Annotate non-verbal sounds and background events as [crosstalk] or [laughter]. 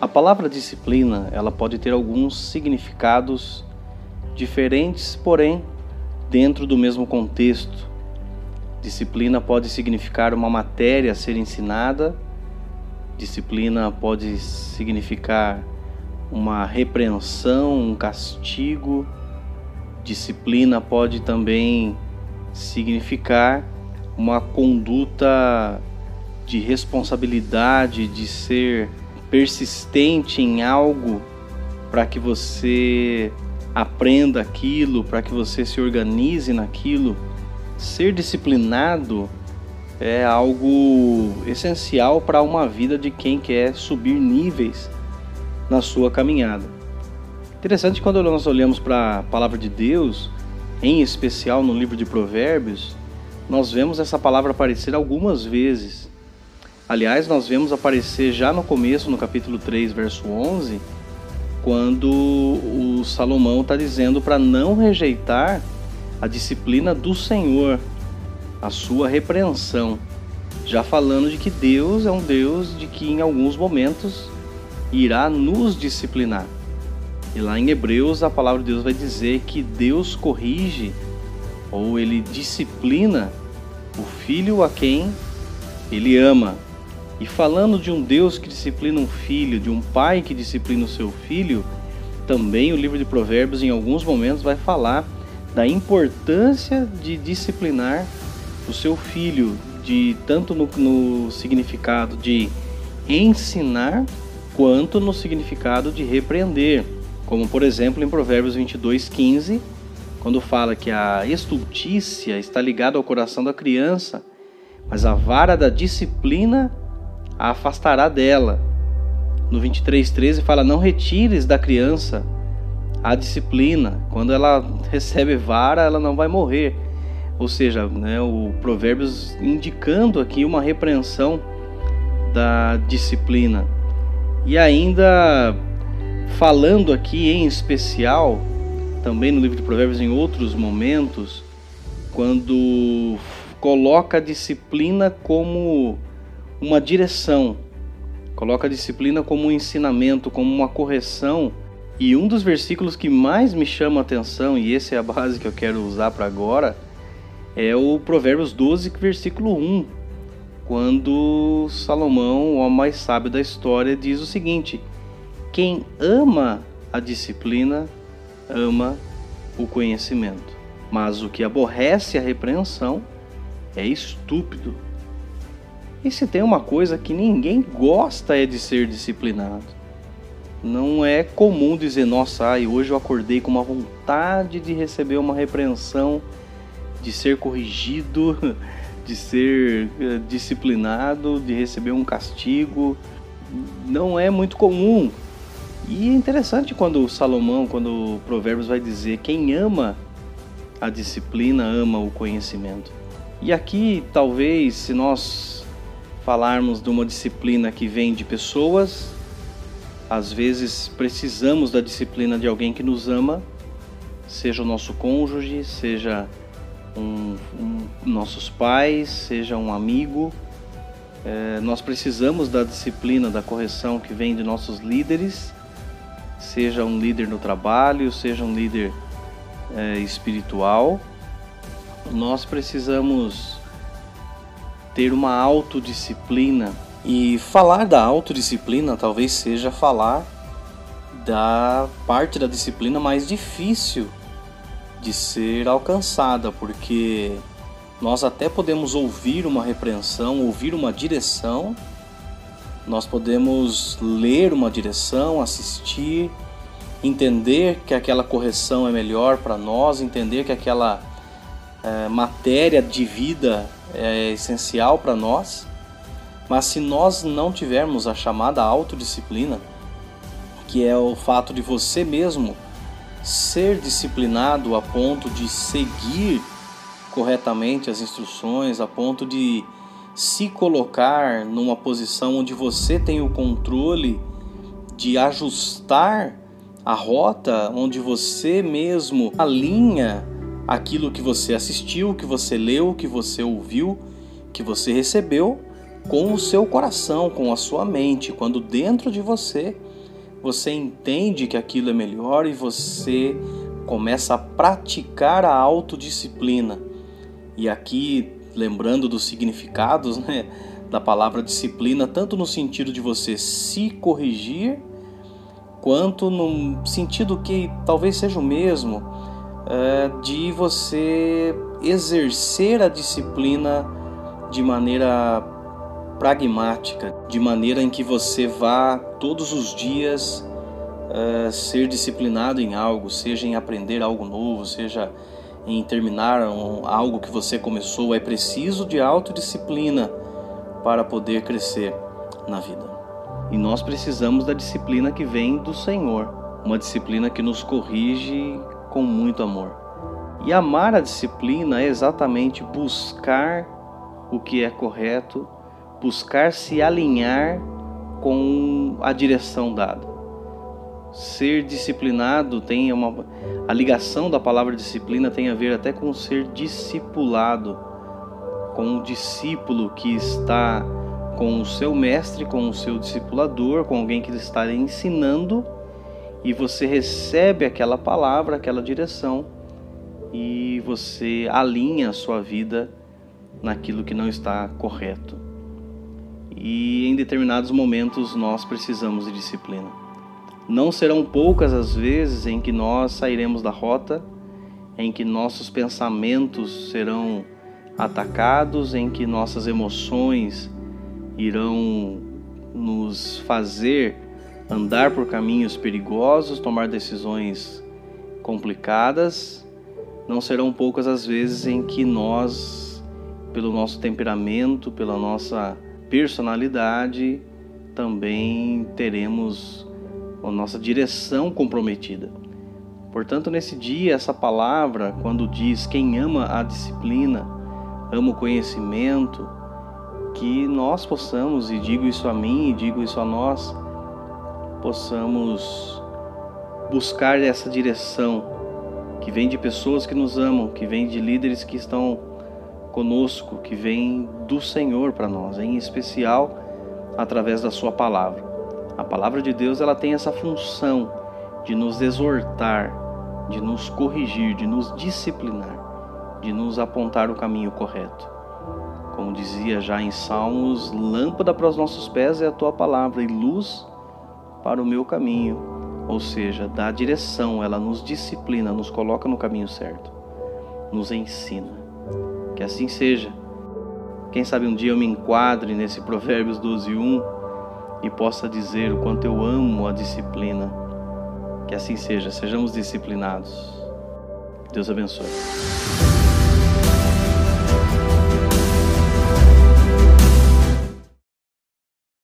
A palavra disciplina, ela pode ter alguns significados diferentes, porém dentro do mesmo contexto. Disciplina pode significar uma matéria a ser ensinada, disciplina pode significar uma repreensão, um castigo. Disciplina pode também significar uma conduta de responsabilidade, de ser persistente em algo para que você aprenda aquilo, para que você se organize naquilo. Ser disciplinado é algo essencial para uma vida de quem quer subir níveis na sua caminhada. Interessante quando nós olhamos para a palavra de Deus, em especial no livro de Provérbios, nós vemos essa palavra aparecer algumas vezes. Aliás, nós vemos aparecer já no começo, no capítulo 3, verso 11, quando o Salomão está dizendo para não rejeitar a disciplina do Senhor, a sua repreensão, já falando de que Deus é um Deus de que em alguns momentos irá nos disciplinar. E lá em Hebreus a palavra de Deus vai dizer que Deus corrige ou ele disciplina o filho a quem ele ama. E falando de um Deus que disciplina um filho, de um pai que disciplina o seu filho, também o livro de Provérbios, em alguns momentos, vai falar da importância de disciplinar o seu filho, de tanto no, no significado de ensinar, quanto no significado de repreender. Como, por exemplo, em Provérbios 22, 15, quando fala que a estultícia está ligada ao coração da criança, mas a vara da disciplina a afastará dela. No 23:13 fala: "Não retires da criança a disciplina. Quando ela recebe vara, ela não vai morrer." Ou seja, né, o Provérbios indicando aqui uma repreensão da disciplina. E ainda falando aqui em especial, também no livro de Provérbios em outros momentos, quando coloca a disciplina como uma direção, coloca a disciplina como um ensinamento, como uma correção. E um dos versículos que mais me chama a atenção, e essa é a base que eu quero usar para agora, é o Provérbios 12, versículo 1, quando Salomão, o homem mais sábio da história, diz o seguinte: Quem ama a disciplina, ama o conhecimento, mas o que aborrece a repreensão é estúpido. E se tem uma coisa que ninguém gosta é de ser disciplinado. Não é comum dizer, nossa, ai, hoje eu acordei com uma vontade de receber uma repreensão, de ser corrigido, [laughs] de ser eh, disciplinado, de receber um castigo. Não é muito comum. E é interessante quando Salomão, quando o Provérbios vai dizer: quem ama a disciplina ama o conhecimento. E aqui, talvez, se nós falarmos de uma disciplina que vem de pessoas, às vezes precisamos da disciplina de alguém que nos ama, seja o nosso cônjuge, seja um, nossos pais, seja um amigo. É, nós precisamos da disciplina, da correção que vem de nossos líderes, seja um líder no trabalho, seja um líder é, espiritual. Nós precisamos ter uma autodisciplina. E falar da autodisciplina talvez seja falar da parte da disciplina mais difícil de ser alcançada, porque nós até podemos ouvir uma repreensão, ouvir uma direção, nós podemos ler uma direção, assistir, entender que aquela correção é melhor para nós, entender que aquela é, matéria de vida é essencial para nós, mas se nós não tivermos a chamada autodisciplina, que é o fato de você mesmo ser disciplinado a ponto de seguir corretamente as instruções, a ponto de se colocar numa posição onde você tem o controle de ajustar a rota onde você mesmo alinha aquilo que você assistiu, que você leu, que você ouviu, que você recebeu com o seu coração, com a sua mente, quando dentro de você você entende que aquilo é melhor e você começa a praticar a autodisciplina. E aqui, lembrando dos significados né, da palavra disciplina, tanto no sentido de você se corrigir, quanto no sentido que talvez seja o mesmo, é, de você exercer a disciplina de maneira pragmática, de maneira em que você vá todos os dias uh, ser disciplinado em algo, seja em aprender algo novo, seja em terminar um, algo que você começou. É preciso de autodisciplina para poder crescer na vida. E nós precisamos da disciplina que vem do Senhor, uma disciplina que nos corrige com muito amor. E amar a disciplina é exatamente buscar o que é correto buscar se alinhar com a direção dada. Ser disciplinado tem uma a ligação da palavra disciplina tem a ver até com ser discipulado, com o discípulo que está com o seu mestre, com o seu discipulador, com alguém que está ensinando e você recebe aquela palavra, aquela direção e você alinha a sua vida naquilo que não está correto e em determinados momentos nós precisamos de disciplina. Não serão poucas as vezes em que nós sairemos da rota, em que nossos pensamentos serão atacados, em que nossas emoções irão nos fazer andar por caminhos perigosos, tomar decisões complicadas. Não serão poucas as vezes em que nós, pelo nosso temperamento, pela nossa personalidade, também teremos a nossa direção comprometida. Portanto, nesse dia, essa palavra, quando diz quem ama a disciplina, ama o conhecimento, que nós possamos, e digo isso a mim, e digo isso a nós, possamos buscar essa direção que vem de pessoas que nos amam, que vem de líderes que estão conosco, que vem do Senhor para nós, em especial através da sua palavra. A palavra de Deus, ela tem essa função de nos exortar, de nos corrigir, de nos disciplinar, de nos apontar o caminho correto. Como dizia já em Salmos, lâmpada para os nossos pés é a tua palavra e luz para o meu caminho. Ou seja, dá direção, ela nos disciplina, nos coloca no caminho certo, nos ensina. Que assim seja. Quem sabe um dia eu me enquadre nesse Provérbios 12, 1 e possa dizer o quanto eu amo a disciplina. Que assim seja, sejamos disciplinados. Deus abençoe.